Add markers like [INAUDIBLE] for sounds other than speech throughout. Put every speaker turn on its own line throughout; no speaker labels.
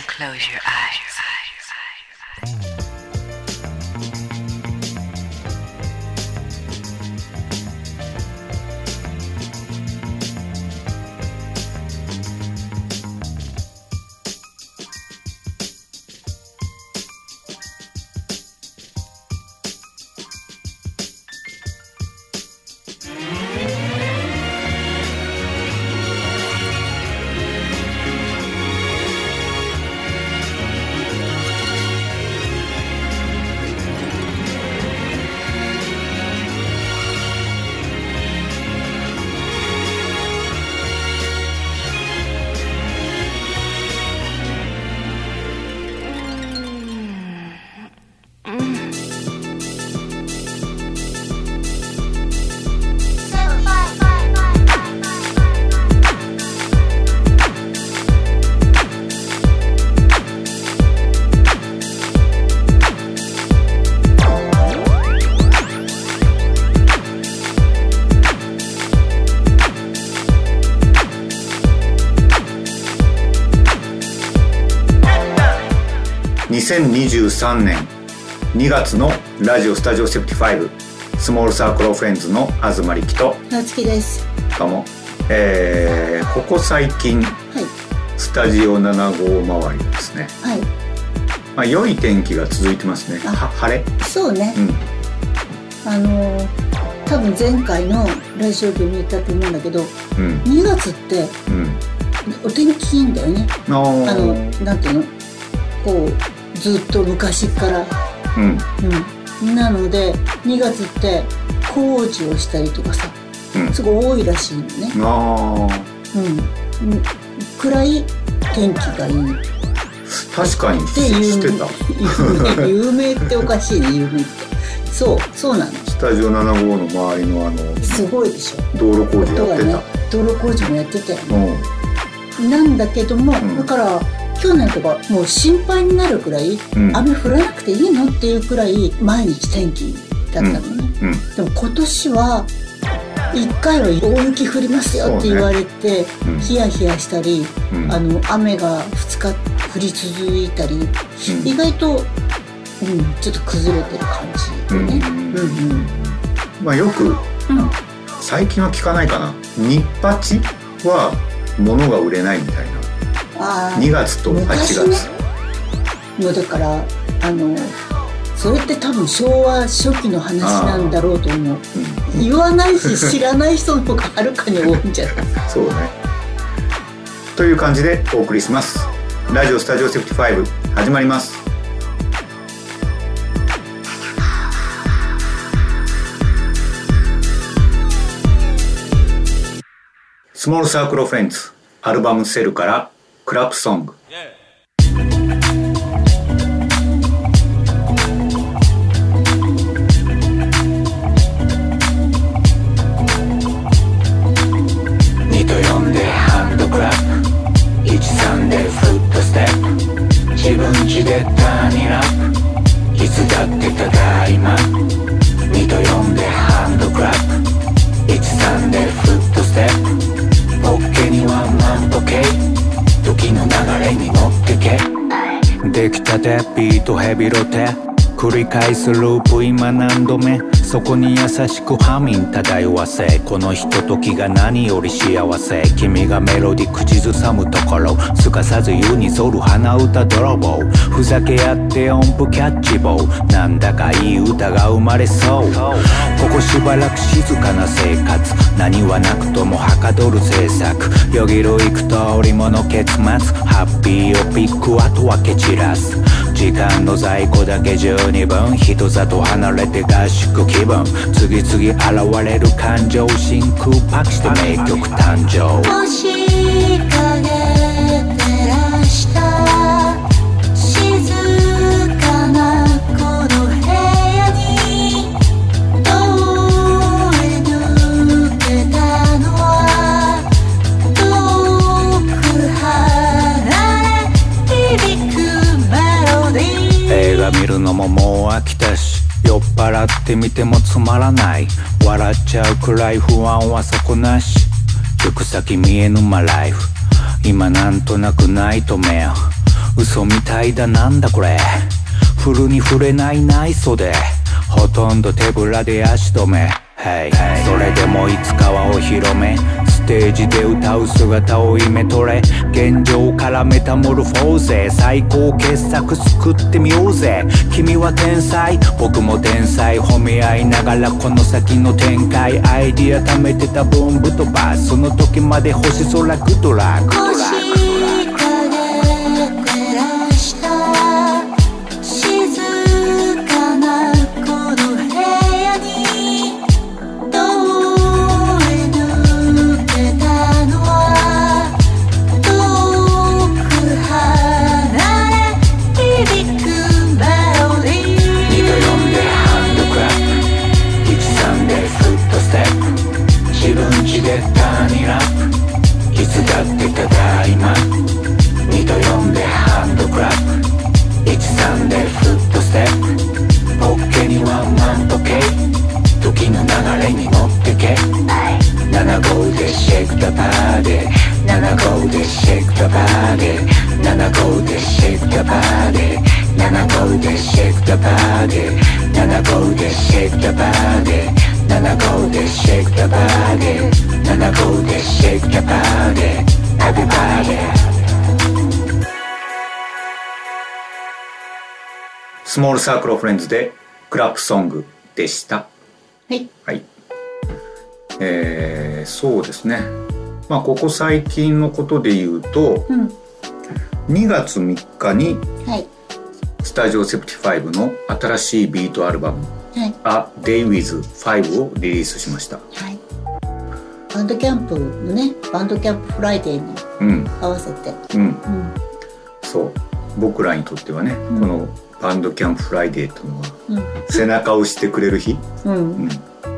close your
eyes.2023 年2月のラジオスタジオセプティ5スモールサークルフレンズの東力と
夏希です。
かも、えー、ここ最近
はい。
スタジオ7号周りですね、
はい。
まあ、良い天気が続いてますね。
あ
は晴れ？
そうね。
う、ん。
あのー多分前回のラジオでも言ったと思うんだけど
うん。
2月って
うん。
お天気いいんだよね。
あ
のなんていうの？こうずっと昔から。
うん。
うん。なので2月って工事をしたりとかさ
うん。
すごい多いらしいのね。
あ
うんうん。くらい天気がいい。
ー確かに
って有名 [LAUGHS] 有名っておかしいね有名って。そうそうなの。
スタジオ7号の周りのあの
すごいでしょ。
道路工事やってた、
ね道路工事もやってたよね。
うん。
なんだけども、
ん。
だから去年とかもう心配になるくらい、
うん。
雨降らなくていいのっていうくらい毎日天気だったのね、
うん。
でも今年は1回は大雪降りますよって言われて、
うん。
ヒヤヒヤしたり、
うん。
あの雨が2日降り続いたり、
ん。
意外と、うん、ちょっと崩れてる感じでね、
うん。
うんうん。
まあよく
うん。
最近は聞かないかな。日八は物が売れないみたいな。
あ
2月と8月、
昔ね。もうだからあのそれって多分昭和初期の話なんだろうと思う。言わないし知らない人の方がはるかに多いんじゃない？[LAUGHS]
そうね。という感じでお送りします。ラジオスタジオセプティ5始まります。スモールサークルフレンズアルバムセルからクラップソング。
返すループ今何度目？そこに優しくハミン漂わせこのひとときが何より幸せ。君がメロディ口ずさむところ。すかさず湯に反る鼻歌泥棒。ふざけ合って音符キャッチボー。なんだかいい歌が生まれそう。ここしばらく静かな生活。何はなくともはかどる制作。よぎる幾通りもの結末。ハッピーをピックあとは蹴散らす。時間の在庫だけ十二分。人里離れて合宿気分。次々現れる感情。真空パックして名曲誕生。歌ってみてもつまらない。笑っちゃうくらい不安は底なし。行く先見えぬまライフ今なんとなくないとめ嘘みたいだなんだこれ。フルに触れない内装で。ほとんど手ぶらで足止め。Hey それでもいつかはお披露目。テージで歌う姿をイメトレ。現状からメタモルフォーゼ。最高傑作作ってみようぜ。君は天才。僕も天才。褒め合いながらこの先の展開。アイディア貯めてた分ぶとばその時まで星空グッドラ。ックグッドラ。Small Circle of Friends でクラップ
ソングでした。
はい。
はい。えー、そうですね。まあここ最近のことで言うと
うん。
2月3日に
はい。
Studio75 の新しいビートアルバム
はい「
A Day with 5」をリリースしました。
はい。 Bandcamp のね Bandcamp Friday に
うん。
合わせて。
うん。
うん。
そう。僕らにとってはね、
うん。
この Bandcamp Friday というのは
うん。
背中を押してくれる日、
うん。
うん。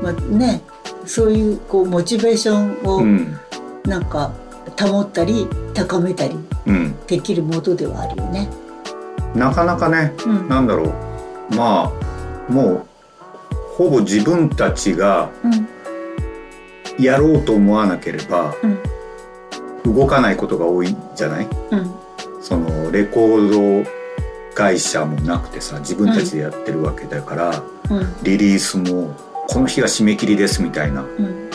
まあねそういうこうモチベーションを
うん。
なんか保ったり高めたり
うん、
できるものではあるよね。
なかなかね
うん。
なんだろう。まあもうほぼ自分たちが
うん。
やろうと思わなければ
うん。
動かないことが多いじゃない？
うん。
そのレコード会社もなくてさ自分たちでやってるわけだから、
うん。
リリースもこの日が締め切りですみたいな
うん。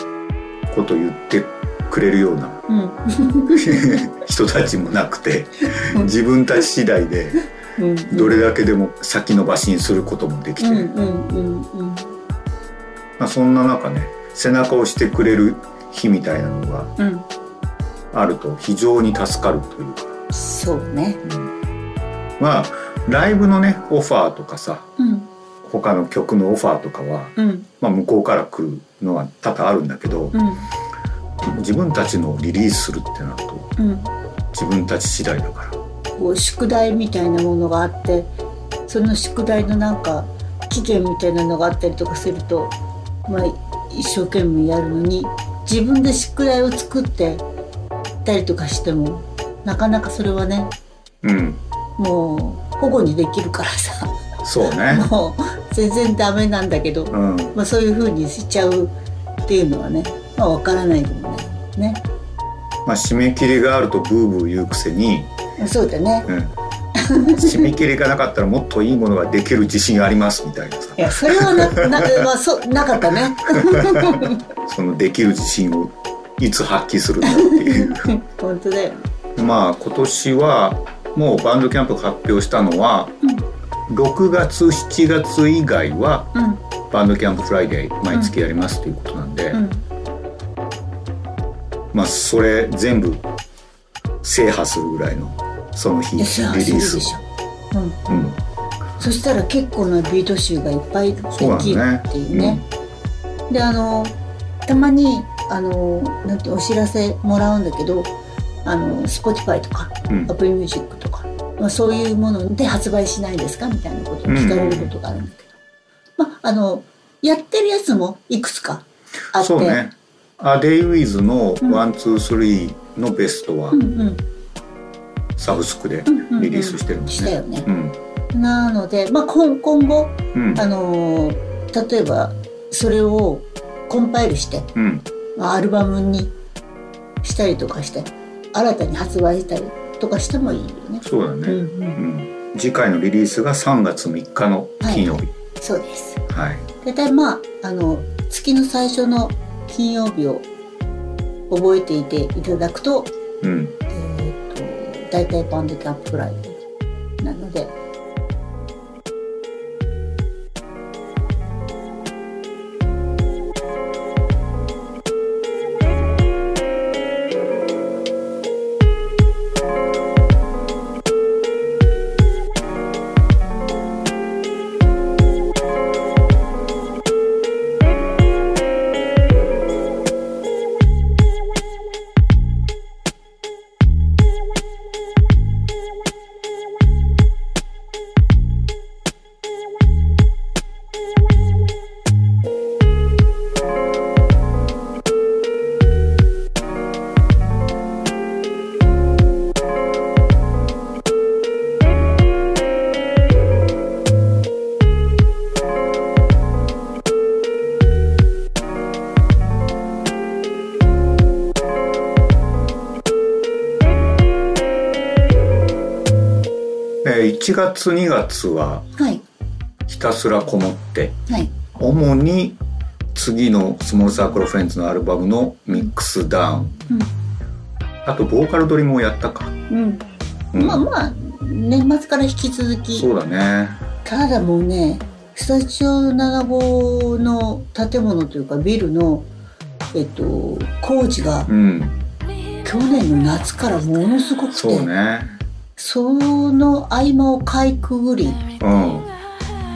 ことを言ってくれるような
うん。[LAUGHS] [LAUGHS]
人たちもなくて
うん。
自分たち次第で
うん。
どれだけでも先延ばしにすることもできて、
うんうんうんうん。
まあ、そんな中ね背中を押してくれる日みたいなのが
うん。
あると非常に助かるというか、
そうね。
まあライブのねオファーとかさ
うん。
他の曲のオファーとかは、
うん。
まあ、向こうから来るのは多々あるんだけど、
うん。
自分たちのリリースするってなると
うん。
自分たち次第だから。
宿題みたいなものがあってその宿題のなんか期限みたいなのがあったりとかすると、まあ、一生懸命やるのに自分で宿題を作ってたりとかしてもなかなかそれはね
うん。
もう保護にできるからさ。
そうね。
もう全然ダメなんだけど、
うん。
まあ、そういう風にしちゃうっていうのはねまあ分からないでもないね。
まあ締め切りがあるとブーブー言うくせに、
そうだね。
うん、締め切りがなかったらもっといいものができる自信ありますみたいなさ。
いやそれはなな,、まあ、そなかったね。[LAUGHS]
そのできる自信をいつ発揮するんだっていう。[LAUGHS]
本当だよ。
まあ今年はもう Bandcamp 発表したのは、6月7月以外は
うん。
Bandcamp Friday 毎月やりますということなんで、
うん。
まあそれ全部制覇するぐらいのその日リリース
するでしょ、うん、
うん。
そしたら結構なビート集がいっぱいで
そう
きるっていうね。であのたまにあのなんてお知らせもらうんだけどあの Spotify とか
うん。
Apple Music とか、まあ、そういうもので発売しないですかみたいなことを聞かれることがあるんだけど、まああのやってるやつもいくつかあって。
そうね「A Day With」の「123」のベストは
うんうん。
サブスクで
うん
リリースしてるんですね。
したよね。
うん。
なので、まあ、今今後
うん。
あの例えばそれをコンパイルして、
うん。
まあ、アルバムにしたりとかして新たに発売したりとかしてもいいよね。
そうだね、
うんうん。
うん。次回のリリースが3月3日の金曜日。
そうです。
はい、
大体まああの月の最初の金曜日を覚えていていただくと,、
うん。
えー、と大体バンドキャンプぐらいなので
1月2月は
はい。
ひたすらこもって
はい。
主に次のスモールサークルフレンズのアルバムのミックスダウン、
うん。
あとボーカル取りもやったか、
うん、
うん。
まあまあ年末から引き続き。
そうだね。
ただもうねスタジオ75の建物というかビルのえっと工事が
うん。
去年の夏からものすごくて。
そうね
その合間をかいくぐり
うん。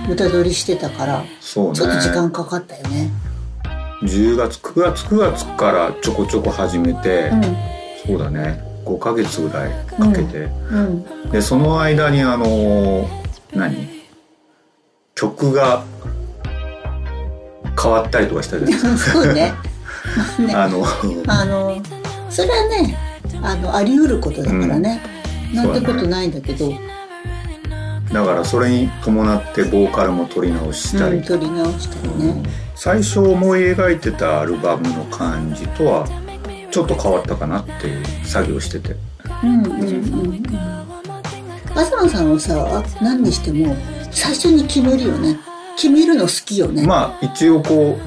歌取りしてたから
そうね。
ちょっと時間かかったよね。
10月9月9月からちょこちょこ始めて、
う
そうだね。5ヶ月ぐらいかけて、
ん。うん。
でその間にあのー何？曲が変わったりとかしたじゃないです [LAUGHS]
そうね。まあね
かあの
あのそれはねあのあり得ることだからね、なんてことないんだけど、
だからそれに伴ってボーカルも取り直したり、
うん、取り直したりね、
最初思い描いてたアルバムの感じとはちょっと変わったかなっていう作業してて。
うんうんうんうん。東さんはさ何にしても最初に決めるよね。決めるの好きよね、
まあ一応こう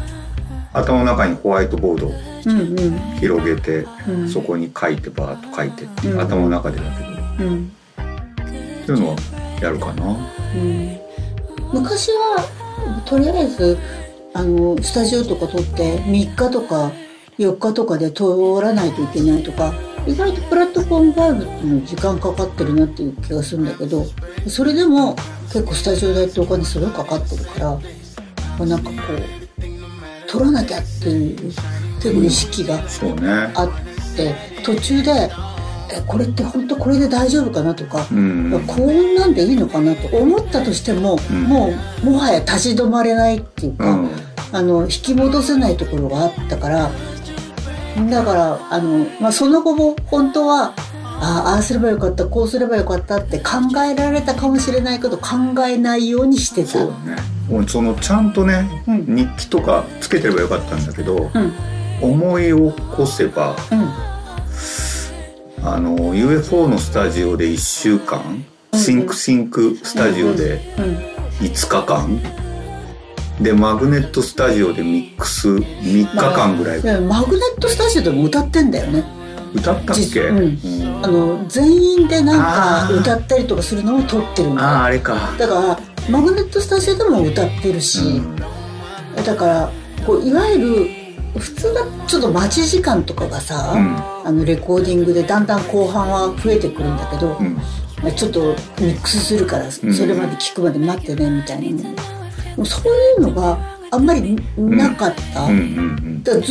頭の中にホワイトボード
うんうん。
広げて、
うん。
そこに書いてバーッと書いて、
うん。
頭の中でだけど
うん。
そういうのはやるかな
うん。昔はとりあえずあのスタジオとか撮って3日とか4日とかで通らないといけないとか意外とプラットフォーム5っていうの時間かかってるなっていう気がするんだけどそれでも結構スタジオ代ってお金すごいかかってるからまあなんかこう撮らなきゃっていう結構意識があって途中でえこれって本当これで大丈夫かなとか、
うん。
こんなんでいいのかなと思ったとしても、
うん。
もうもはや立ち止まれないっていうか、
うん。
あの引き戻せないところがあったからだからあの、まあ、その後も本当はああすればよかったこうすればよかったって考えられたかもしれないけど考えないようにしてた。
そうだね。もうそのちゃんとね、
うん。
日記とかつけてればよかったんだけど、
うん。
思い起こせば
うん
あの UFO のスタジオで1週間、シンクシンクスタジオで
うん
5日間、でマグネットスタジオでミックス3日間ぐらい、
でマグネットスタジオでも歌ってんだよね。
歌ったっけ、
実うん。
うん。
あの全員でなんか歌ったりとかするのを撮ってるんだよ
あああれか、
だからマグネットスタジオでも歌ってるし、
うん。
だからこういわゆる普通だちょっと待ち時間とかがさ、
うん。
あのレコーディングでだんだん後半は増えてくるんだけど、
うん。
まあちょっとミックスするからそ
ん。
れまで聞くまで待ってねみたいな。の、でもそういうのがあんまりなかった、
うん。うん。
だずーっ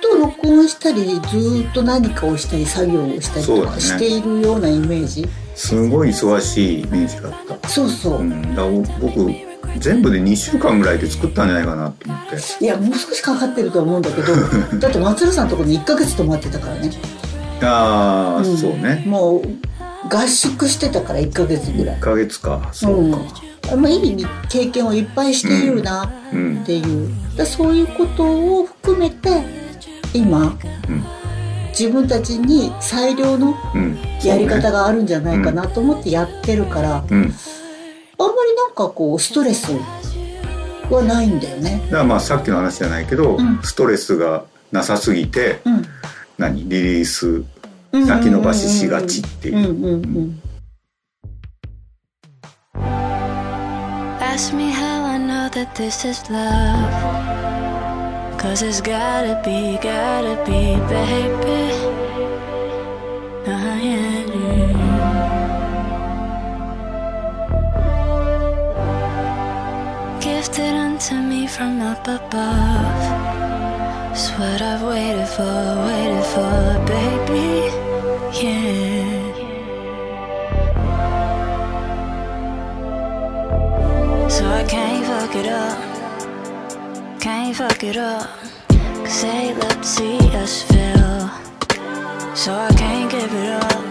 と録音したりずーっと何かをしたり作業をしたりとかしているようなイメージ。
すごい忙しいイメージだった、
そうそう、
うん、だ僕全部で2週間ぐらいで作ったんじゃないかなと思って。
いやもう少しかかってるとは思うんだけど [LAUGHS] だって松浦さんのところに1ヶ月泊まってたからね。
ああ、
ん
そうね。
もう合宿してたから1ヶ月ぐらい。
1ヶ月か。そうか、
まあ、いい意味経験をいっぱいしているな
うん。
っていう、だそういうことを含めて今、
うん。
自分たちに最良の
うん。
やり方があるんじゃないかなと思ってやってるから、あんま
うん
りなんかこうストレスはないんだよね。
だからまあさっきの話じゃないけど、
うん
ストレスがなさすぎて
うん
何？リリース先延ばししがちっていう。
Ask me how I know that this is love. Cause it's gotta be, gotta be, baby. From up above. It's what I've waited for, waited for, baby. Yeah. So I can't fuck it up. Can't fuck it up. Cause they love to see us fail. So I can't give it up.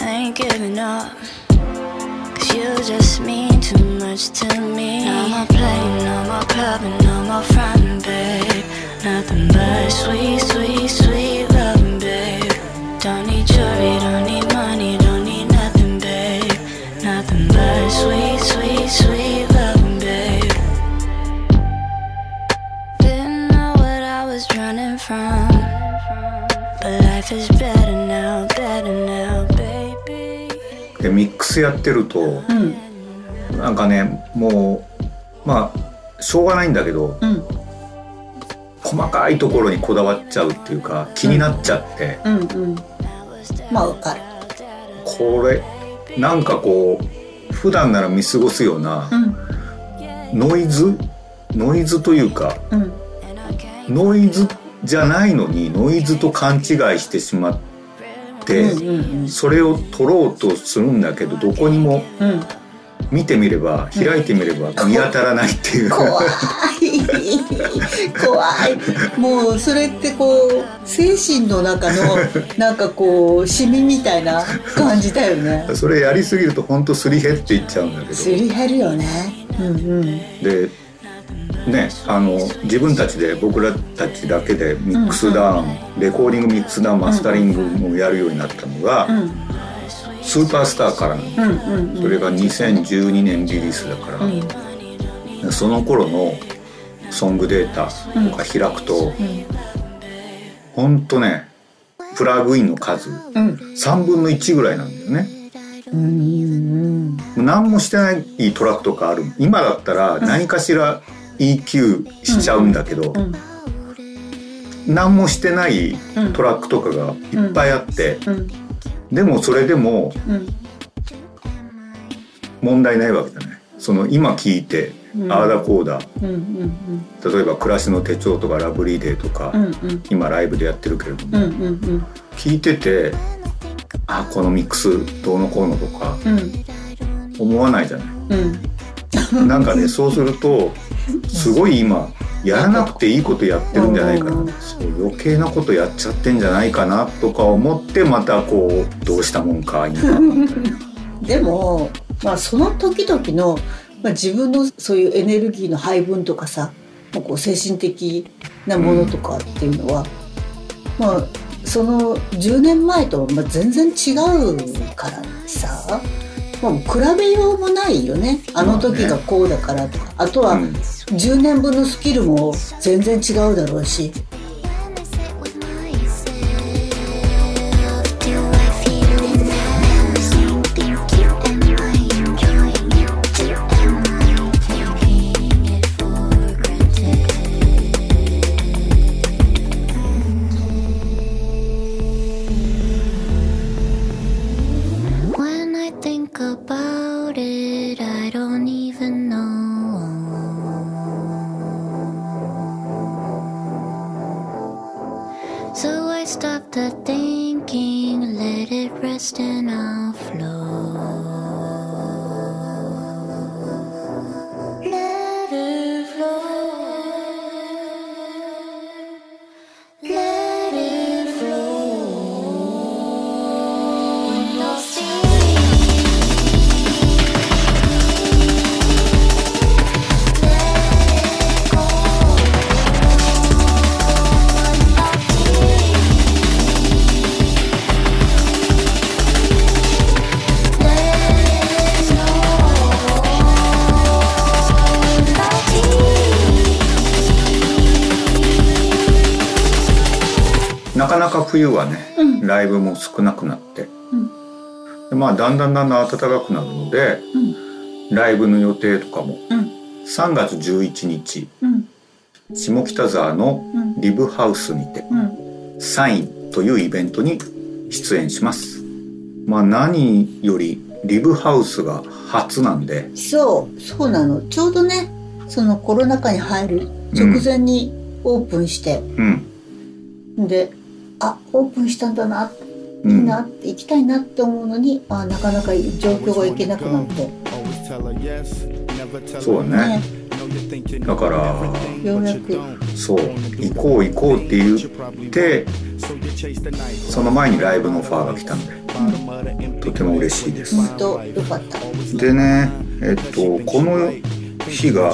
I ain't giving up. You just mean too much to me. No more playing, no more clubbing, no more fronting, babe. Nothing but sweet, sweet, sweet loving, babe. Don't need jewelry, don't need money, don't need nothing, babe. Nothing but sweet, sweet, sweet loving, babe. Didn't know what I was running from. But life is better now, better now, baby.
でミックスやってると
うん
なんかねもうまあしょうがないんだけど
うん。
細かいところにこだわっちゃうっていうか気になっちゃって、
うんうん。まあわかる。
これなんかこう普段なら見過ごすような
うん。
ノイズ？ノイズというか
うん。
ノイズじゃないのにノイズと勘違いしてしまって、
うんうん
それを取ろうとするんだけどどこにも
うん。うん。
見てみれば開いてみれば見当たらないっていう、
怖い。怖い。もうそれってこう精神の中の [LAUGHS] なんかこうシミみたいな感じだよね。
それやりすぎると本当すり減っていっちゃうんだけど。
すり減るよね。うんうん。
でねあの自分たちで僕らたちだけでミックスダウン、レコーディングミックスダウンマスタリングもやるようになったのが、
うん。
スーパースターからの
うんうん
それが2012年リリースだから、
うん。
その頃のソングデータとか開くと、ほん。とねプラグインの数
うん。
3分の1ぐらいなんだよね。
うん。
何もしてないトラックとかある。今だったら何かしら EQ しちゃうんだけど、
うん。
何もしてないトラックとかがいっぱいあって、
うん。
でもそれでも
うん。
問題ないわけじゃないその今聞いて、
うん。
ああだこうだ。例えば「暮らしの手帳」とか「ラブリーデー」とか、今ライブでやってるけれども、聞いててあこのミックスどうのこうのとか
うん。
思わないじゃない。
うん
なんかねそうするとすごい今やらなくていいことやってるんじゃないかな、
うん。
そう余計なことやっちゃってんじゃないかなとか思ってまたこうどうしたもんか今。[LAUGHS]
でも、まあ、その時々の、まあ、自分のそういうエネルギーの配分とかさ、まあ、こう精神的なものとかっていうのは、まあその10年前とまあ全然違うからさ、まあ、比べようもないよね。あの時がこうだからとか。あとは
うん。
10年分のスキルも全然違うだろうし。
ライブも少なくなって、
うん。
でまあだんだんだんだん暖かくなるので
うん。
ライブの予定とかも。
うん。
3月11日。
うん。
下北沢の
うん。
リブハウスにて
うん。
サインというイベントに出演します。まあ何よりリブハウスが初なんで。
そう。そうなの。ちょうどねそのコロナ禍に入る直前にオープンして、
うん。
であオープンしたんだな
う
いいなって行きたいなって思うのにあなかなか状況がいけなくなって。
そうだね。
ね。
だから
ようやく。
そう行こう行こうって言ってその前にライブのオファーが来たんでとても嬉しいです。
本当よかった。
でねえっとこの日が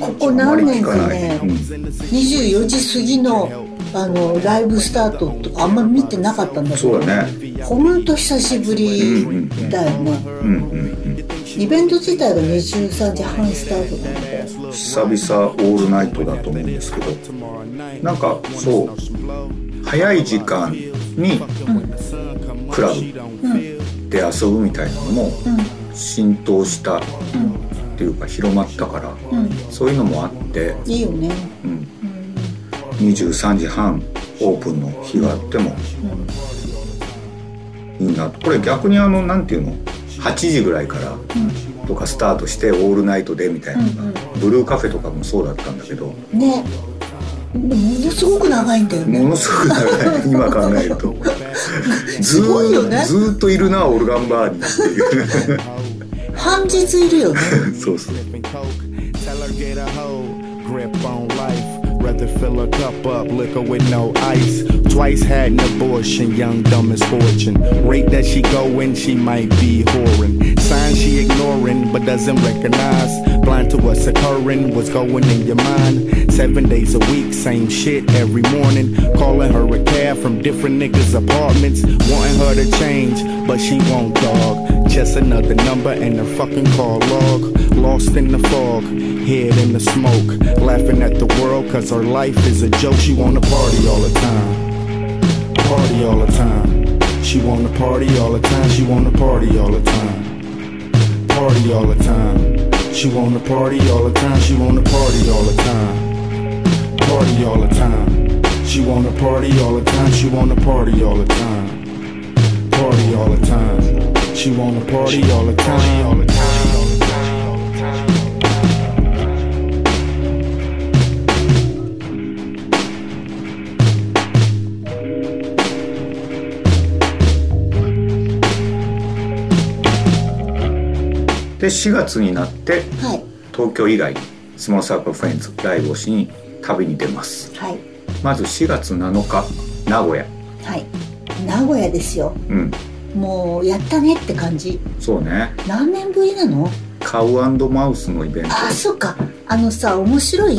ここ何年かね
うん。
24時過ぎのあのライブスタートとかあんま見てなかったんだけど
そうだね。
ほんと久しぶりだよね。
うんうん
イベント自体が23時半スタートなので
うん久々オールナイトだと思うんですけどなんかそう早い時間にクラブで遊ぶみたいなのも浸透したっていうか広まったから
うん。
そういうのもあって、
いいよね。
うん、23時半オープンの日があってもいいなこれ逆にあのなんていうの？8時ぐらいからとかスタートしてオールナイトでみたいなのが、ブルーカフェとかもそうだったんだけど
ね。ものすごく長いんだよね。
ものすごく長い。今考えると。ず [LAUGHS]
すごいよね。
ーずーっといるなオルガンバーに。っていう
半日いるよね。[LAUGHS]
そうそう
Rather fill a cup up, liquor with no ice. Twice had an abortion, young, dumb misfortune. Rate that she going, she might be whoring. Signs she ignoring, but doesn't recognize. Blind to what's occurring, what's going in your mind. Seven days a week, same shit every morning. Calling her a cab from different niggas' apartments. Wanting her to change, but she won't, dog. Just another number in her fucking call log. Lost in the fog, head in the smoke. Laughing at the world, cause her life is a joke. She wanna party all the time. Party all the time. She wanna party all the time. She wanna party all the time. Party all the time. She wanna party all the time. She wanna party all the time. Party all the time. She wanna party all the time. She wanna party all the time. Party all the time. She wanna party all the time.
で4月になって
はい。
東京以外スモールサークルフレンズライブをしに旅に出ます。
はい。
まず4月7日名古屋。
はい。名古屋ですよ。
うん
もうやったねって感じ。
そうね。
何年ぶりなの？
カウマウスのイベント。
あそっか。あのさ面白い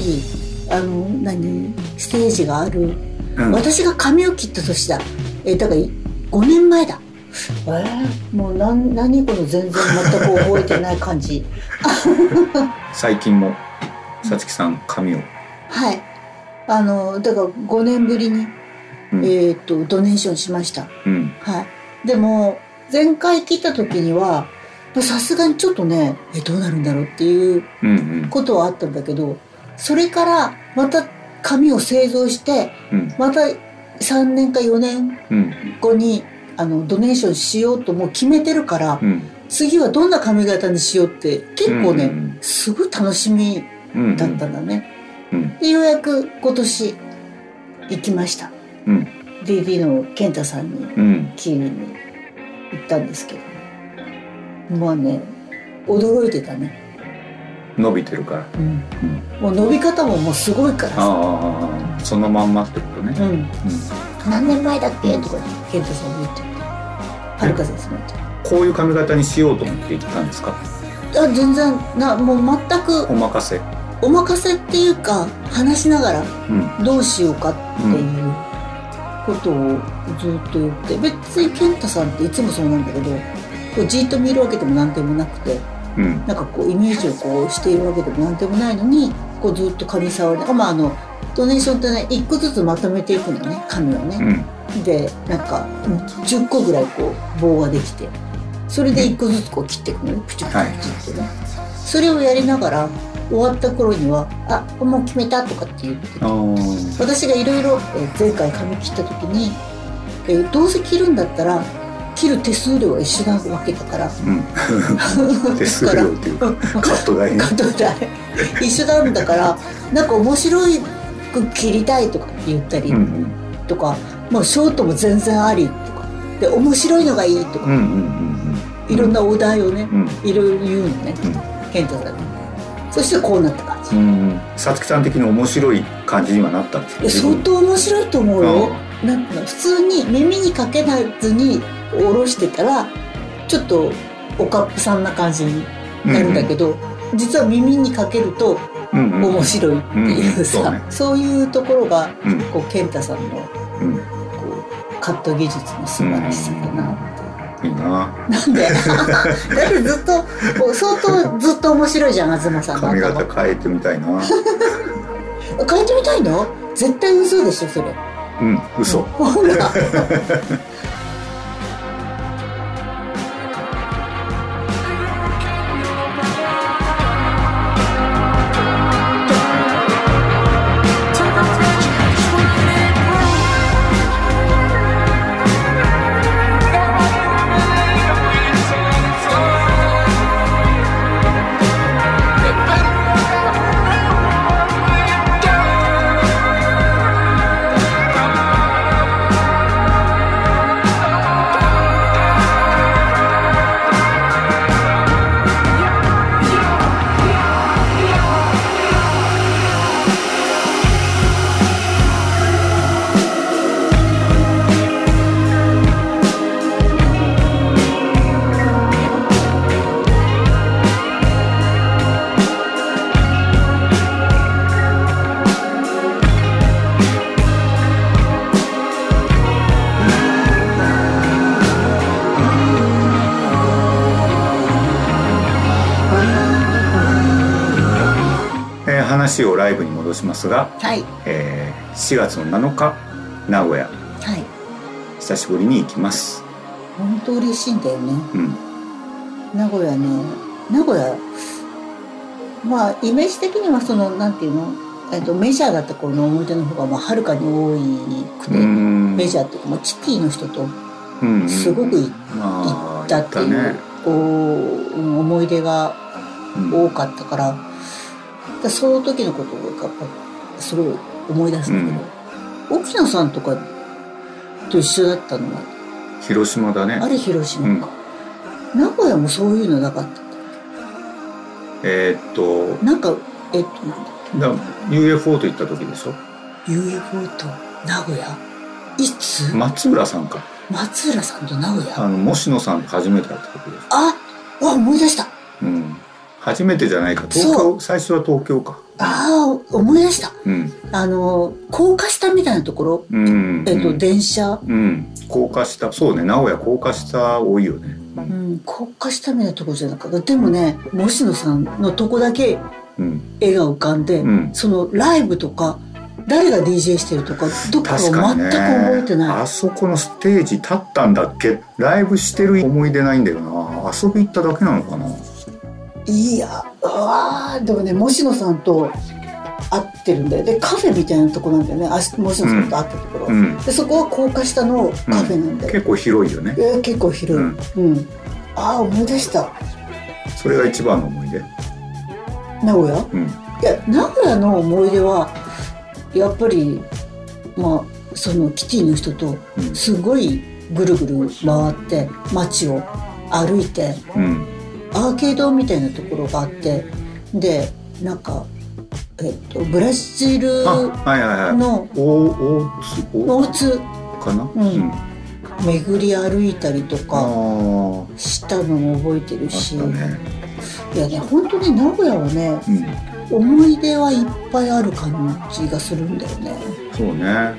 あの何ステージがある、
うん。
私が髪を切った年だ。えだから5年前だ。えー、もう何何この全然全く覚えてない感じ。[LAUGHS]
最近もさつきさん髪を。
はい。あのだから5年ぶりに、
うん。
えっ、とドネーションしました。
うん。
はいでも前回切った時にはさすがにちょっとねえどうなるんだろうっていう
うんうん。
ことはあったんだけどそれからまた紙を製造して
うん。
また3年か4年
うん。
後にあのドネーションしようともう決めてるから、
うん。
次はどんな髪型にしようって結構ね、
うんうん
すごい楽しみ
うん
だったんだね、
うん。
でようやく今年行きました。
うん
DD の健太さんに
うん
切りに行ったんですけどまあね驚いてたね、
伸びてるから。
うん。もう伸び方ももうすごいからさ。
ああそのまんまってことね。
うん。
うん。
何年前だっけ？と。か健太さんも言っててはるか先生も言って
こういう髪型にしようと思って行ったんですか？
てあ全然。なもう全く。
お任せ。
お任せっていうか話しながら
うん。
どうしようかっていうことをずっと言って別に健太さんっていつもそうなんだけどこうじっと見るわけでも何でもなくて
うん。
なんかこうイメージをこうしているわけでも何でもないのにここうずっと紙触りまああのドネーションってね1個ずつまとめていくのね紙をね、
うん。
でなんか10個ぐらいこう棒ができてそれで1個ずつこう切っていくのねプチプチプチってね、それをやりながら終わった頃には「あもう決めた」とかって言って私がいろいろ前回髪切った時に、えーどうせ切るんだったら切る手数料は一緒なわけだから。
うん。[LAUGHS] 手数料っていうかカット代ね。
カット代。一緒なんだからなんか面白いく切りたいとかって言ったり
うんうん。
とか、まあショートも全然ありとか。で面白いのがいいとか、
うんうんうん
いろんなお題をね、
うん。
いろいろ言うのね、健太さんにそしてこうなった感じ、
うんうん。さつきさん的に面白い感じにはなったんですか？
相当面白いと思うよ、なん。ていうの普通に耳にかけなずに下ろしてたらちょっとおかっぷさんな感じになるんだけど、実は耳にかけると
うんうん。
面白いっていうさ、
うんうん。
そういうところが、
うん。
こう健太さんの
うん。
こうカット技術の素晴らしさだな
いいな。
なんで？[LAUGHS] だってずっと相当ずっと面白いじゃん東さん。の
髪
頭
型変えてみたいな。[LAUGHS]
変えてみたいの？絶対嘘でしょそれ。
うん嘘。
ほら [LAUGHS]
話をライブに戻しますが、
はい。
えー4月の7日名古屋。
はい。
久しぶりに行きます。
本当嬉しいんだよね。
うん。
名古屋ね。名古屋まあイメージ的にはそのなんていうの、えっと、メジャーだった頃の思い出の方がまあはるかに多くて、
うん。
メジャーっていうか、まあ、キティの人とすごく行ったっていう、こううん思い出が
うん。
多かったから,、その時のことをやっぱすごい思い出すんだけど、沖野さんとかと一緒だったのは？
広島だね。
あれ広島か、名古屋もそういうのなかった？
えーっと
なんかえっとなんだ
だ UFO と行った時でしょ
？UFO と名古屋？いつ、
松浦さんか。
松浦さんと名古屋？
あのもしのさんと初めて会った時です。
ああ思い出した。
うん初めてじゃないか。東
そ
京？最初は東京か。
ああ思い出した。
うん。
あの高架下みたいなところ、
うん。
えっと電車？
うん。高架下。そうね。名古屋高架下多いよね。
うん、高架下みたいなところじゃなかった。でもね星野さんのとこだけ
うん。
絵が浮かんで、
うん。
そのライブとか誰が DJ してるとかどっかを全く覚えてない、
あそこのステージ立ったんだっけ？ライブしてる思い出ないんだよな。遊び行っただけなのかな？い
やうわーでもね星野さんと会ってるんだよ。でカフェみたいなとこなんだよね。あし星野さんと会ったところ、
うん。
でそこは高架下のカフェなんだよ、
結構広いよね。
えー結構広い、
う
うん。んああ思い出した。
それが一番の思い出。
名古屋？
うん。
いや名古屋の思い出はやっぱりまあそのキティの人と
うん。
すごいぐるぐる回って街を歩いて
うん
アーケードみたいなところがあってでなんか、えっと、ブラジルの
お大津かな？
うん。巡り歩いたりと
あ
か
ー。
したのも覚えてるし。た
ね。
いやね本当に名古屋はね
うん。
思い出はいっぱいある感じがするんだよね。
そうね。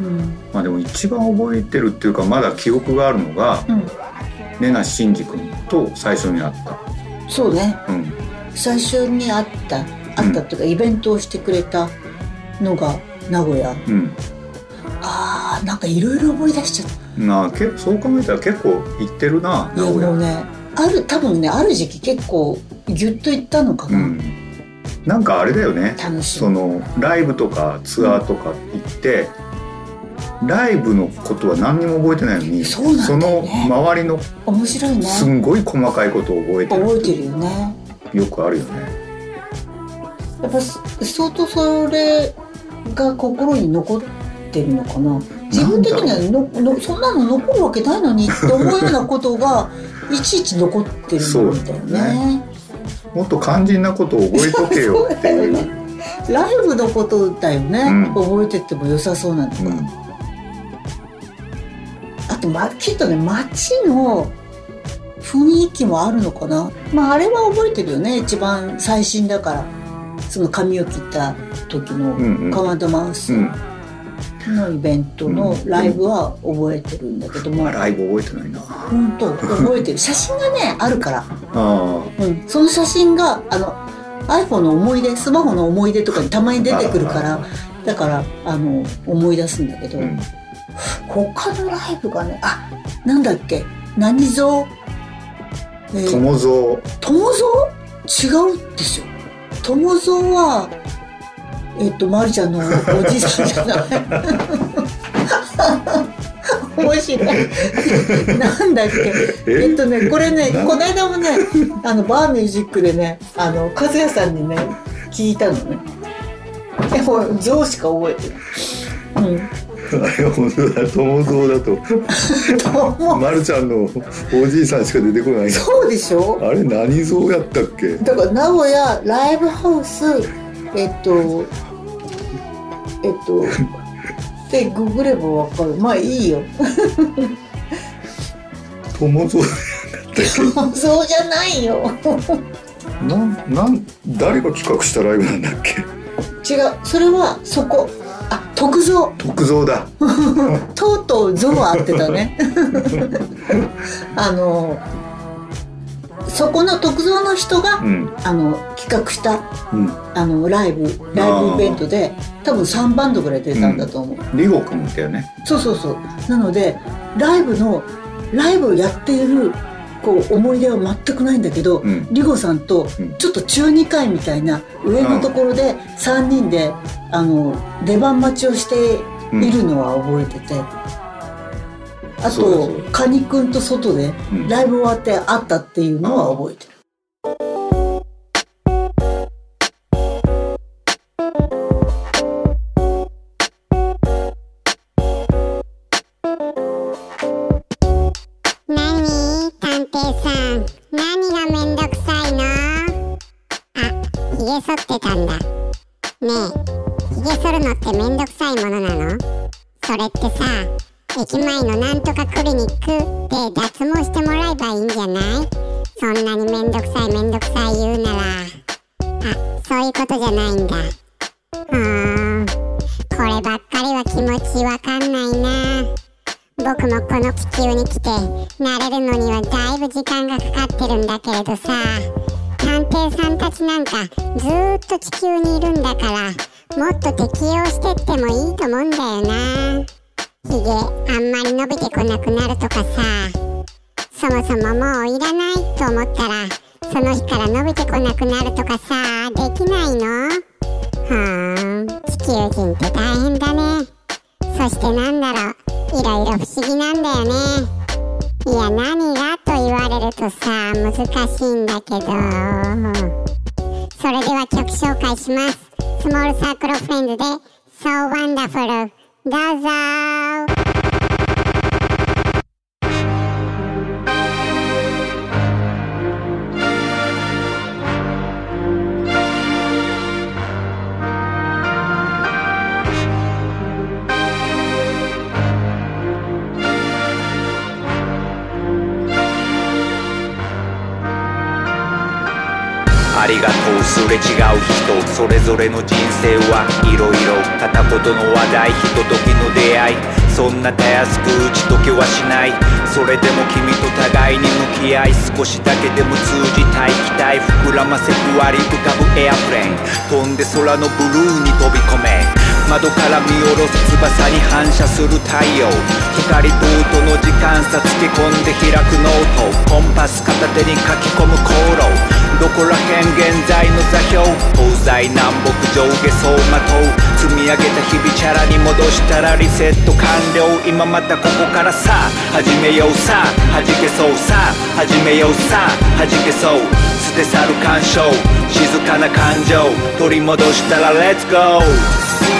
うん。
まあでも一番覚えてるっていうかまだ記憶があるのが
うん、
根梨真司君と最初に会った。
そうね。
うん。
最初に会ったあったっていうか、イベントをしてくれたのが名古屋。
うん。
あーなんかいろいろ思い出しちゃった。
なあけそう考えたら結構行ってるな名古屋。
もうねある多分ねある時期結構ギュッといったのかな、
うん。なんかあれだよね。
楽しい
そのライブとかツアーとか行って、ライブのことは何にも覚えてないのに
そね。
の周りの
面白いね。
すんごい細かいことを覚えてる。
覚えてるよね。
よくあるよね。
やっぱす相当それが心に残ってるのかな。自分的にはののそんなの残るわけないのにって思うようなことが [LAUGHS] いちいち残ってる
そう
みたい
だよ
ね。
もっと肝心なことを覚えとけよっていう。[LAUGHS]
そうだよライブのことだよね、
うん。
覚えてっても良さそうなのが、
うん。
あと、ま、きっとね街の雰囲気もあるのかな。まああれは覚えてるよね。一番最新だから。その髪を切った時の
うんうん。
カワンドマウス。
うん。
のイベントのライブは覚えてるんだけども、
まあライブ覚えてないな。
本当覚えてる。[LAUGHS] 写真がねあるから、
あ
うん、その写真があの iPhone の思い出スマホの思い出とかにたまに出てくるから。だからあの思い出すんだけど、
あうん
他のライブがねあなんだっけ？何ぞえー
友蔵
友蔵違うでしょ友蔵はえっとまりちゃんのおじいさんじゃない。[LAUGHS] 面白い。[LAUGHS] なんだっけ？
え？
えっとねこれね
な
この間もねあのバーミュージックでねあの和也さんにね聞いたのね。でも象しか覚えてない。うん
あれ本当だ友蔵だと。[LAUGHS]
友
まるちゃんのおじいさんしか出てこない。な
そうでしょ？
あれ何蔵やったっけ？
だから名古屋ライブハウスえっとえっとでググればわかる。まあいいよ。[LAUGHS]
友蔵
そうじゃないよ。
なんなん誰が企画したライブなんだっけ？
違う。それはそこあ徳蔵
徳蔵だ。[LAUGHS]
とうとう像は合ってたね。[LAUGHS] あのそこの徳蔵の人が、
うん。
あの企画した
うん。
あのライブライブイベントで多分3バンドぐらい出たんだと思う、
李悟君だよね。
そうそうそう。なのでライブのライブをやっているこう思い出は全くないんだけど、
うん。
リゴさんと
うん。
ちょっと中2回みたいな上のところで3人であの出番待ちをしているのは覚えてて、あとカニくんと外で
うん。
ライブ終わって会ったっていうのは覚えてる。
ひとときの
出会い。そんなたやすく打ち解けはしない。それでも君と互いに向き合い。少しだけでも通じたい。期待膨らませふわり浮かぶエアプレイン。飛んで空のブルーに飛び込め。窓から見下ろす翼に反射する太陽光と音の時間差つけ込んで開くノートコンパス片手に書き込む航路どこら辺現在の座標東西南北上下走馬灯積み上げた日々チャラに戻したらリセット完了。今またここからさ始めようさ。弾けそうさ。始めようさ。弾けそう捨て去る干渉静かな感情。取り戻したらレッツゴー。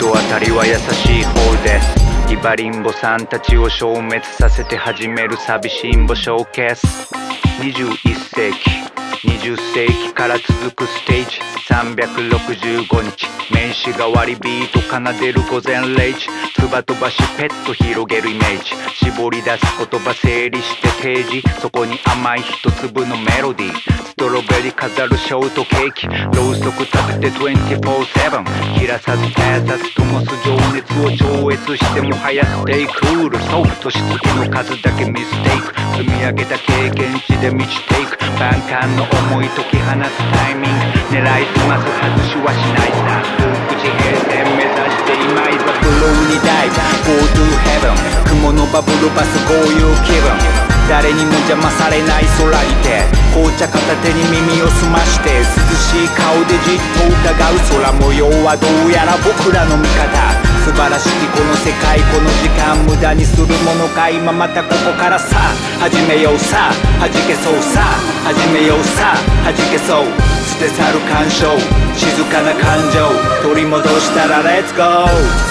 人当たりは優しい方です。イバリンボさんたちを消滅させて始める寂しんぼショーケース。21世紀。20世紀から続くステージ。365日。名詞代わりビート奏でる午前0時。唾飛ばしペット広げるイメージ。絞り出す言葉整理して提示。そこに甘い一粒のメロディー。ストロベリー飾るショートケーキ。ろうそく立てて24-7切らさず絶やさず灯す情熱を超越してもはやステイクール。そう年月の数だけミステイク。積み上げた経験値で満ちていく万感の思い解き放つタイミング狙いすます外しはしないさ。ループ地平線目指して今いざブルーにダイブ Go to heaven 雲のバブルバスこういう気分。誰にも邪魔されない空にて。紅茶片手に耳を澄まして涼しい顔でじっと疑う。空模様はどうやら僕らの味方。素晴らしきこの世界この時間無駄にするものか今またここからさ。始めようさ。弾けそうさ。始めようさ。弾けそう。捨て去る干渉静かな感情。取り戻したらレッツゴー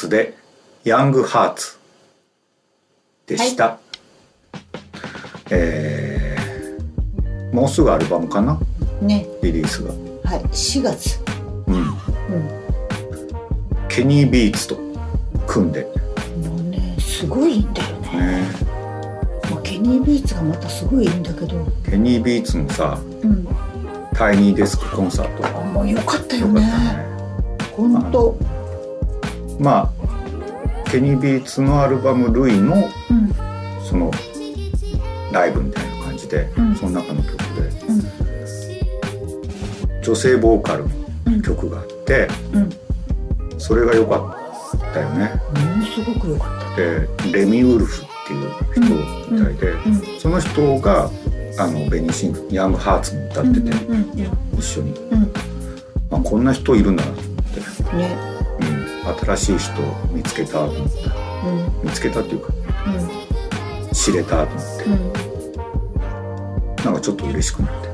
スで Young Hearts でした、えーもうすぐアルバムかな？
ね。
リリースが。
はい。4月。
うん。
うん。
ケニー・ビーツと組んで。
もうねすごいんだよね、
ね。
まあ、ケニー・ビーツがまたすごいいいんだけど。
ケニー・ビーツのさ
うん。
Tiny Desk コンサート。
あもうよかったよ
よかった
ね。
ね
本当
まあケニー・ビーツのアルバム「ルイの
うん。
そのライブみたいな感じで、
うん。
その中の曲で、女性ボーカルの曲があって、
うん。
それが良かったよね。
ものすごくよかっ
でレミ・ウルフっていう人みたいで、その人があのベニーシングヤングハーツも歌
た
ってて、一緒に、
うん。
まあ、こんな人いるんだなと思って、
うんね。
うん、新しい人を見つけたと思った
うん。
見つけたっていうか知れたと思って。
うん。うん
なんかちょっと嬉しくなって、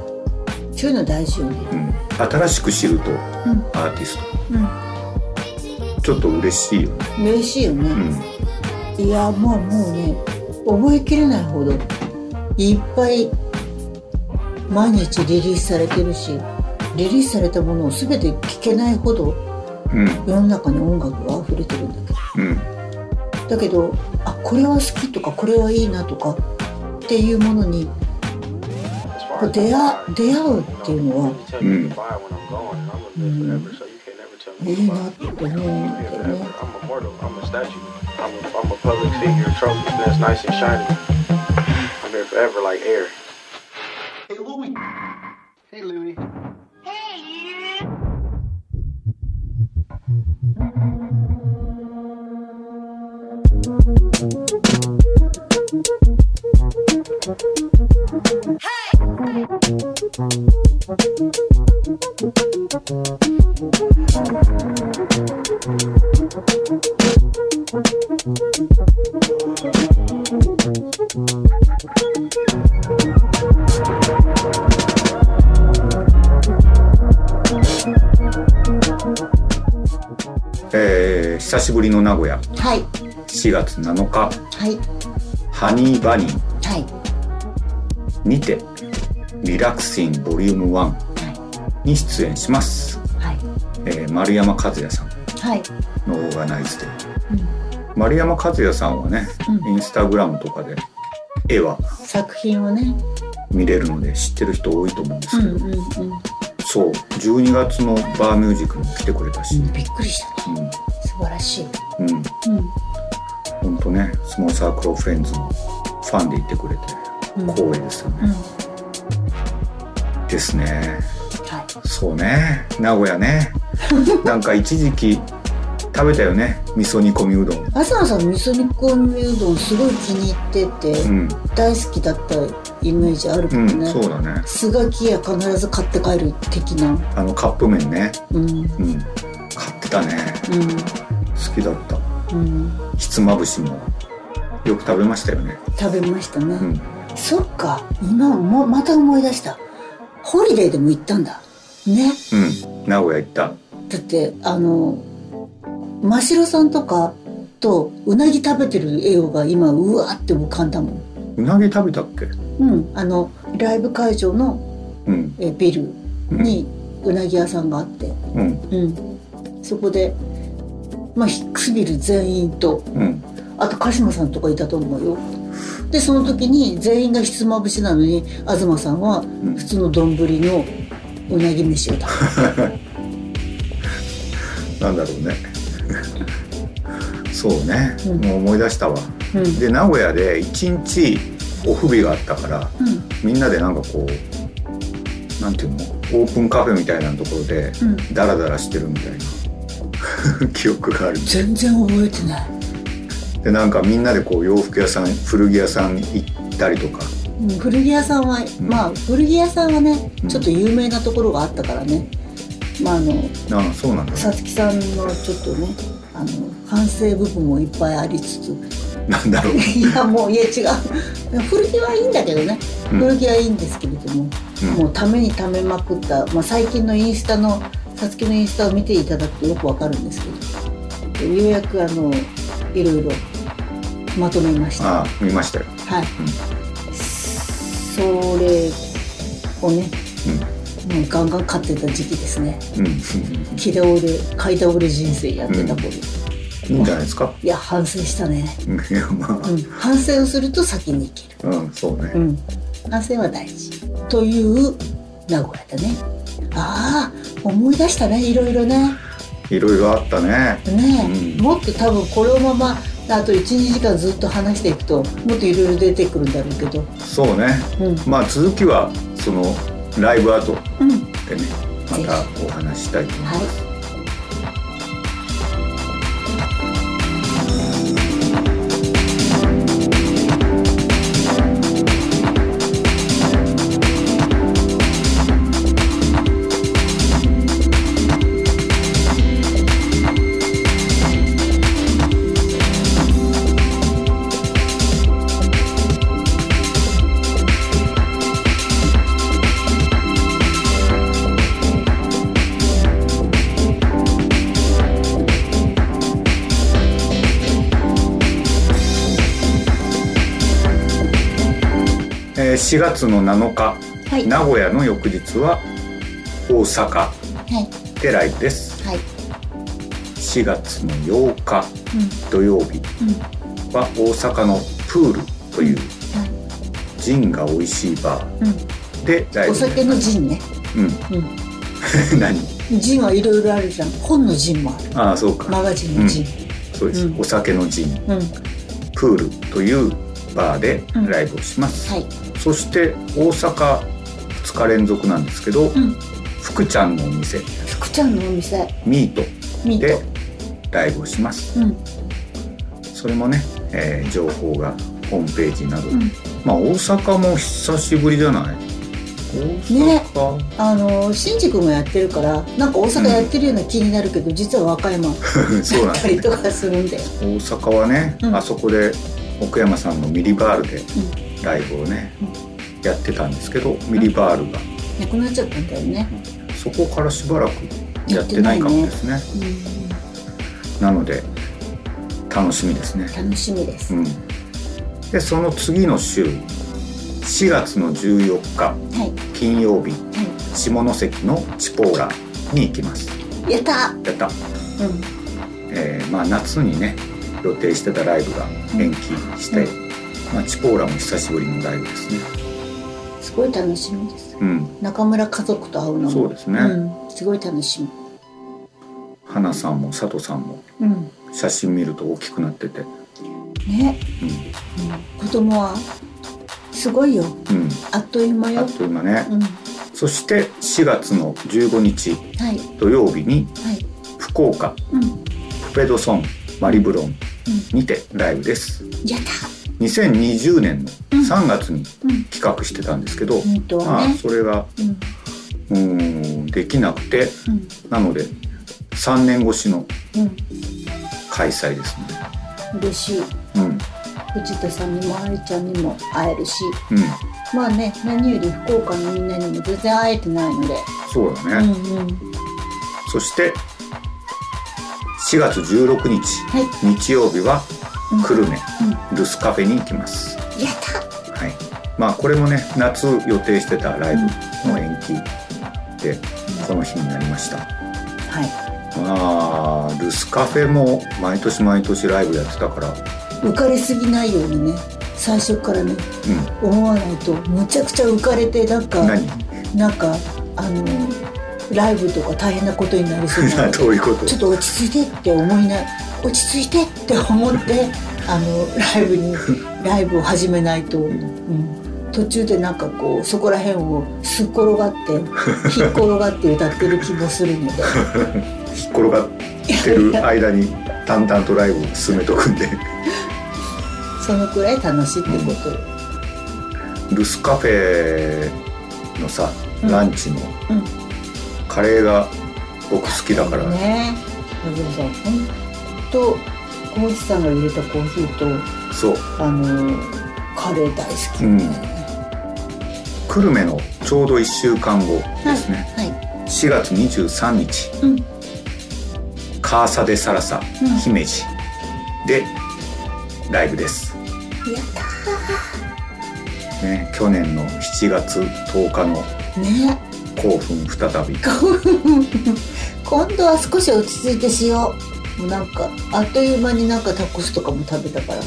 そういうの大事よね。
うん、新しく知ると
うん。
アーティスト。
う
ちょっと嬉しいよね、
ん嬉しいよね、
うん、
いやまあもうね覚えきれないほどいっぱい毎日リリースされてるしリリースされたものを全て聴けないほど
うん。
世の中に音楽が溢れてるんだけ
うん。
どだけどあこれは好きとかこれはいいなとかっていうものに出会出会うっていうのは、
うん。
うん、いいなって思うんだよね.
I'm a
えしぶりの名古屋。
はい。
4月7日。
はい。
ハニーバニー。
はい。
にてリラクシンボリューム1に出演します、
はい。
えー丸山和也さん。
はい。
のオーガナイズで、丸山和也さんはね、
うん。
インスタグラムとかで絵は
作品をね。
見れるので知ってる人多いと思うんですけど、
うんうんうん。
そう。12月のバーミュージックにも来てくれたし、
びっくりしたねしい。
うん。うん。
うん
本当ね Small Circle of Friends のファンでいてくれて
うん。
光栄ですよね、ですね。
はい。
そうね。名古屋ね。[LAUGHS] なんか一時期食べたよね。味噌煮込みうどん。
朝野さん味噌煮込みうどんすごい気に入ってて、
うん。
大好きだったイメージあるけ
うん
どね、
そうだね。
スガキ屋必ず買って帰る的な。
あのカップ麺ね。
うん。
うん。買ってたね好きだった。
うん。うん
ひつまぶしも。よく食べましたよね。
食べましたね、
うん。
そっか。今もまた思い出した。ホリデーでも行ったんだ。ね。
うん。名古屋行った。
だってあの真城さんとかとうなぎ食べてる絵が今うわって浮かんだもん。
うなぎ食べたっけ？
うん。あのライブ会場の
うん。
えビルにうなぎ屋さんがあって。
うん。
うん。そこでまあヒックスビル全員と
うん。
あと鹿島さんとかいたと思うよ。でその時に全員がひつまぶしなのに東さんは普通の丼のうなぎ飯を食 [LAUGHS]
なんだろうね。[LAUGHS] そうね、
うん。
もう思い出したわ、
うん。
で名古屋で一日オフ日があったからみんなでなんかこうなんていうの？オープンカフェみたいなところで
うん。
ダラダラしてるみたいな [LAUGHS] 記憶がある。
全然覚えてない、
でなんかみんなでこう洋服屋さん古着屋さん行ったりとか。
うん、古着屋さんは、まあ古着屋さんはねちょっと有名なところがあったからね。まああの
ああそうなんだ
さつきさんのちょっとねあの反省部分もいっぱいありつつ。
なんだろう。[LAUGHS]
いやもういや違う。古着はいいんだけどね、
うん。
古着はいいんですけれども、
うん。
もうためにためまくった、まあ、最近のインスタのさつきのインスタを見ていただくとよくわかるんですけど。ようやくあのいろいろまとめました。
ああ見ましたよ。
はい、それをね、もうガンガン買ってた時期ですね。
うん、うん、
木倒れ買い倒れ人生やってた頃、
いいんじゃないですか？
いや反省したね、
うん。いやま
うん、反省をすると先に行ける。
あうんそうね、
うん、反省は大事。という名古屋だね。ああ思い出したねいろいろね。
いろいろあったね。
ねえ、
うん。
もっと多分このままあと12時間ずっと話していくともっといろいろ出てくるんだろうけど。
そうね。
うん。
まあ続きはそのライブ後
うん。
でねまたお話ししたいと思います、
はい
4月の7日、
はい。
名古屋の翌日は大阪。
はい。
でライブです。
はい。
4月の8日
うん。
土曜日
うん。
は大阪のプールという
はい。
ジンが美味しいバ
うん。
ーでライブ
お酒のジンね。
うん。
うん。[LAUGHS]
何？
ジンはいろいろあるじゃん。本のジンもある。
ああそうか。
マガジンのジン。
そうです、
うん。
お酒のジン。
うん、
プールというバーでライブをします、
はい
そして大阪2日連続なんですけど、
ん。
福ちゃんのお店。
福ちゃんのお店。
ミートで
ミート。
ライブをします。
うん。
それもね、えー情報がホームページなど、
ん。
まあ大阪も久しぶりじゃない？
ね。あの新宿もやってるからなんか大阪やってるような気になるけど、実は和歌山。[LAUGHS]
そうなんです
やったりとかするんだよ。
大阪はね、
うん。
あそこで奥山さんのミリバールでライブをね、やってたんですけどミリバールが。
なくなっちゃったんだよね、
そこからしばらくやってないかもですね。なので楽しみですね。
楽しみです、
うん。でその次の週4月の14日
はい。
金曜日下関のチポーラに行きます。
やった。
やった、
うん。
えーまあ夏にね予定してたライブが延期して、まあ、チポーラも久しぶりのライブですね。
すごい楽しみです。
うん。
中村家族と会うのも。
そうですね。
うん、すごい楽しみ。
花さんも佐藤さんも。
うん。
写真見ると大きくなってて。
ね、うん、子供はすごいよ。
うん。
あっという間よ。
あっという間ね、
うん。
そして4月の15日
はい。
土曜日に
はい。
福岡
うん。
プペドソンマリブロンにてライブです。
やった
2020年の3月に
うん。
企画してたんですけど、まあそれが
うん。
できなくて
うん。
なので3年越しの
うん。
開催ですね。
嬉しい。
うん。
藤田さんにもありちゃんにも会えるし。
うん。
まあね何より福岡のみんなにも全然会えてないので。
そうだね、
うんうん。
そして4月16日、
はい。
日曜日は
うん
久留米、ルスカフェに行きます。
やった。
はい。まあこれもね夏予定してたライブの延期でこの日になりました。
はい。
まあルスカフェも毎年毎年ライブやってたから。
浮かれすぎないようにね最初からね
う
思わないとむちゃくちゃ浮かれてなんかなんかあのライブとか大変なことになりそうな [LAUGHS]
どういうこと？
ちょっと落ち着いてって思いな落ち着いてって思ってあのライブに [LAUGHS] ライブを始めないと、うん、途中でなんかこうそこら辺をすっ転がって [LAUGHS] ひっ転がって歌ってる気もするので。[LAUGHS]
引っ転がってる間に淡々とライブ進めとくんで。
そのくらい楽しいってこと。よ
ルスカフェのさ
うん。
ランチの
うん。
カレーが僕好きだから、
ね。でもさ本当浩二さんが入れたコーヒーと
そう。
あのカレー大好き、
うん。久留米のちょうど1週間後ですね、
はい
4月23日、
うん。
カーサデサラサ
うん。
姫路。でライブです、
やった
ね、去年の7月10日の
ーね。
興奮再び。
今度は少し落ち着いてしようもうなんかあっという間になんかタコスとかも食べたから。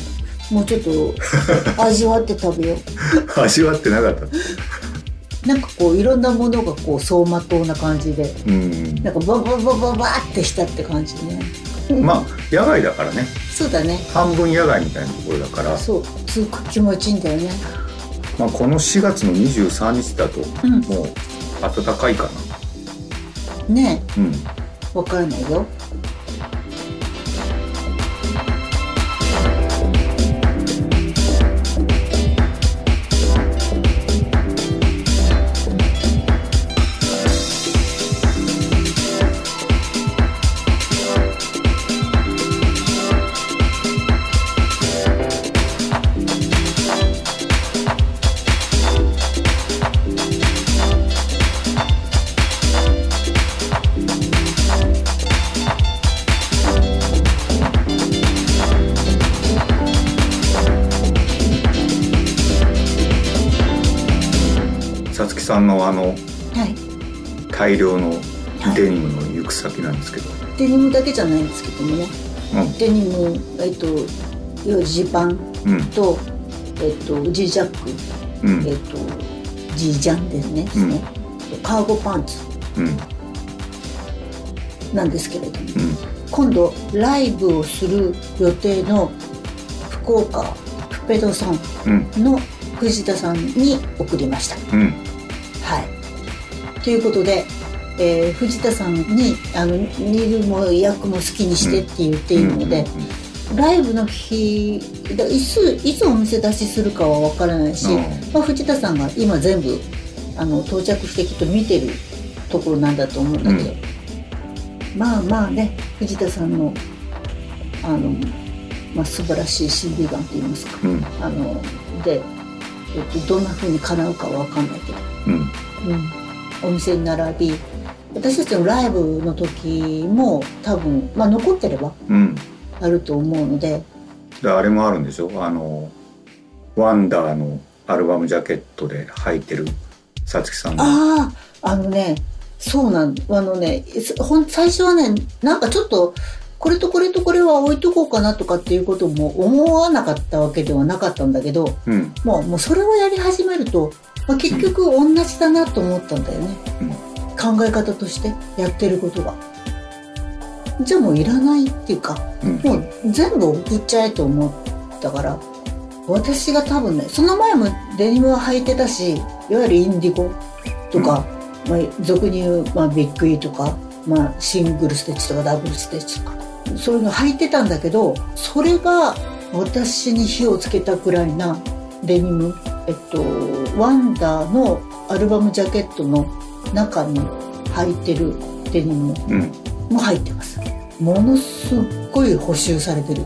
もうちょっと [LAUGHS] 味わって食べよ
味わってなかった？
うなんかこういろんなものがこう走馬灯な感じで。
うん。
なんかバババババーってしたって感じね。
まあ野外だからね。
そうだね。
半分野外みたいなところだから、
そう。すごく気持ちいいんだよね。
まあ、この4月の23日だと
うん。
もう暖かいかな。
ね。
うん。
えわからないよ
さんのあの
はい。
大量のデニムの行く先なんですけど、
デニムだけじゃないんですけどもね。
うん。
デニムえっといわゆるジーパン
うん。
と、えっと、ジージャック、
うん。
えっと、ジージャンですね,、
うん。
カーゴパンツ。
うん。
なんですけれども。
うん。
今度ライブをする予定の福岡フペドソン
うん。
の藤田さんに送りました。
うん。
はい、ということで、えー藤田さんにあのニルも役も好きにしてって言っているので、ライブの日だいついつお店出しするかは分からないし、
うん。
まあ、藤田さんが今全部あの到着してきっと見てるところなんだと思うんだけど、まあまあね藤田さんのあの、まあ、素晴らしい CD 版といいますか、
うん。
あので、えっと、どんな風に叶うかは分かんないけど、
うん。
うん、お店に並び私たちのライブの時も多分、まあ、残ってれば
うん。
あると思うので。
であれもあるんでしょ？あのワンダーのアルバムジャケットで履いてるさつきさんの。
あああのねそうなんあのねすほん最初はねなんかちょっとこれとこれとこれは置いとこうかなとかっていうことも思わなかったわけではなかったんだけど
うん。
もうもうそれをやり始めると、まあ、結局同じだなと思ったんだよね、考え方としてやってることが。じゃあもういらないっていうか
うん。
もう全部送っちゃえと思ったから私が多分ねその前もデニムは履いてたしいわゆるインディゴとか、まあ、俗に言う、まあ、ビッグ E とか、まあ、シングルステッチとかダブルステッチとかそういうの履いてたんだけどそれが私に火をつけたくらいなデニムえっとワンダーのアルバムジャケットの中に履いてるデニム
うん。
も入ってます。ものすっごい補修されてる。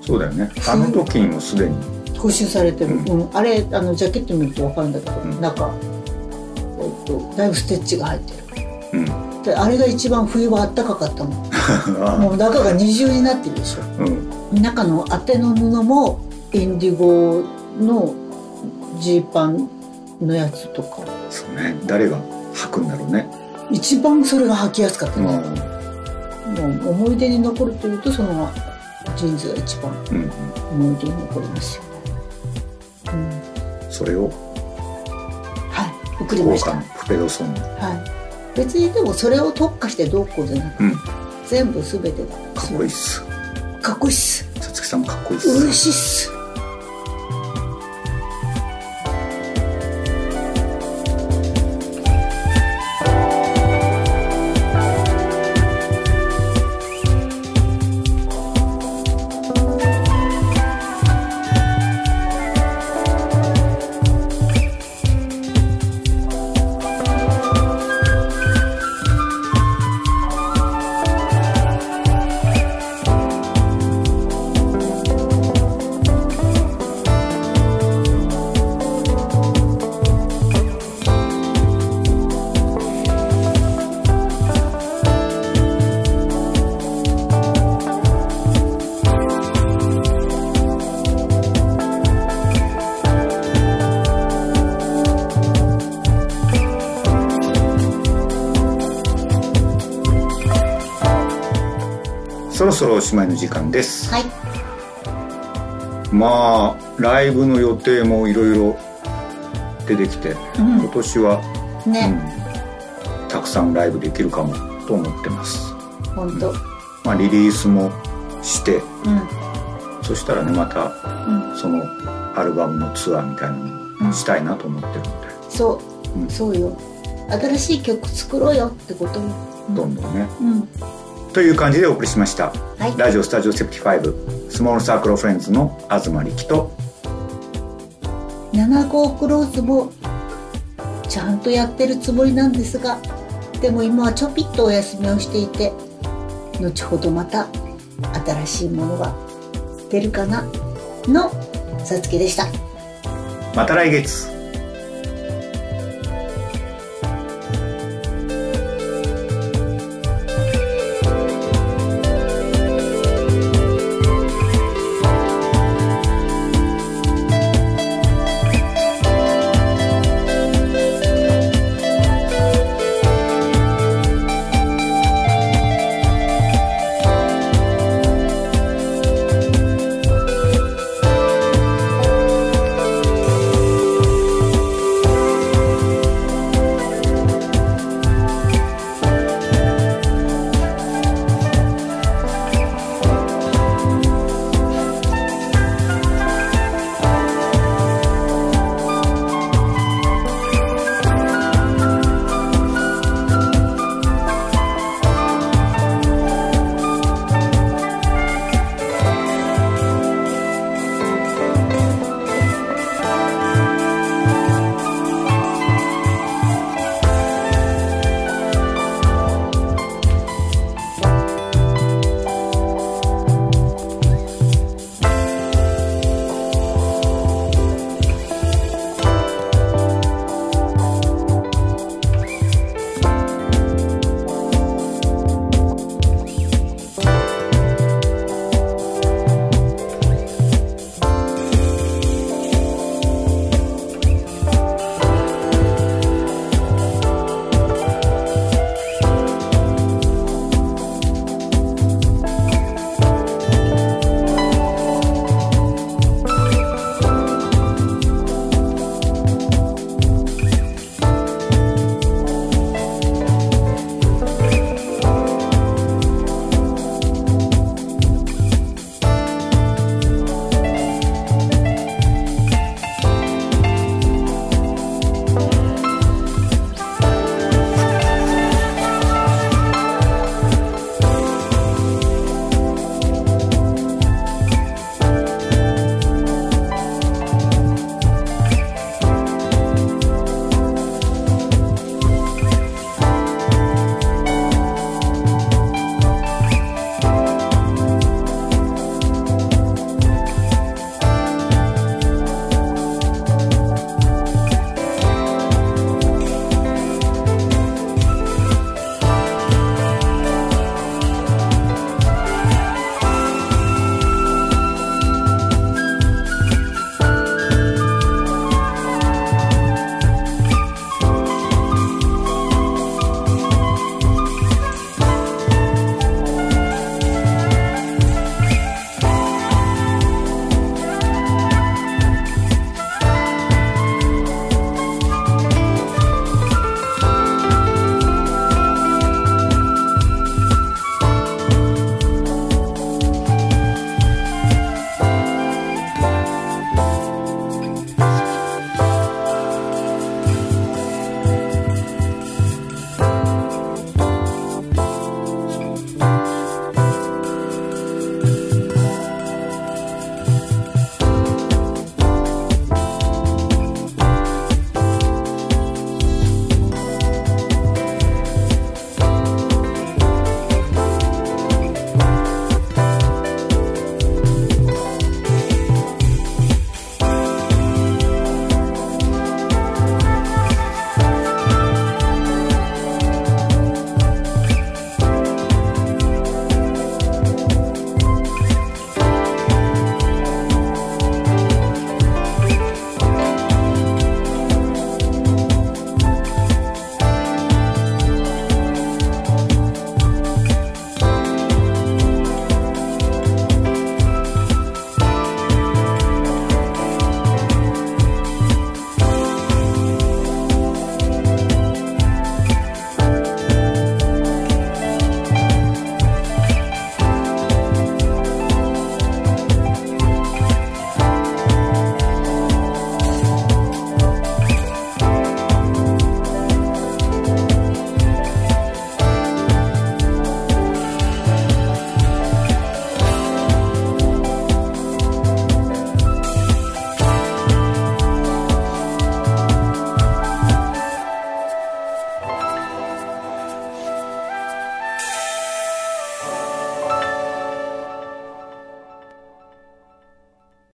そそうだよね。あの時にもすでに。
補修されてる、うん。あれあのジャケット見ると分かるんだけど、中、えっと、だいぶステッチが入ってる。
うん。
であれが一番冬はあったかかったもん。[LAUGHS] もう中が二重になってるでしょ。
うん。
中の当ての布もインディゴのジーパンのやつとか。
そうね。誰が履くんだろうね。
一番それが履きやすかった
うん。
ね、もう思い出に残るというとそのジーンズが一番
うん
思い出に残りますよ、うん、
それを
はい。送りました。
プペドソン。に
はい。別にでもそれを特化してどうこうじゃなく
うん。
全部全てが
かっこいいっす。
かっこいいっす。
さつきさんもかっこいいっす。
嬉しいっす
そろそろおしまいの時間です。
はい。
まあライブの予定もいろいろ出てきて、
うん。
今年は、
ね、
うんたくさんライブできるかもと思ってます、
本当。
まあ、リリースもして
うん。
そしたらねまた
うん。
そのアルバムのツアーみたいなのもしたいなと思ってるので、
そう、
うん。
そうよ。新しい曲作ろうよってこと。よ
どんどんね。
うん
という感じでお送りしました、
はい。
ラジオスタジオセプティファイブスモールサークルフレンズの東力と
75 Clothes もちゃんとやってるつもりなんですがでも今はちょぴっとお休みをしていて後ほどまた新しいものが出るかなのさつきでした。
また来月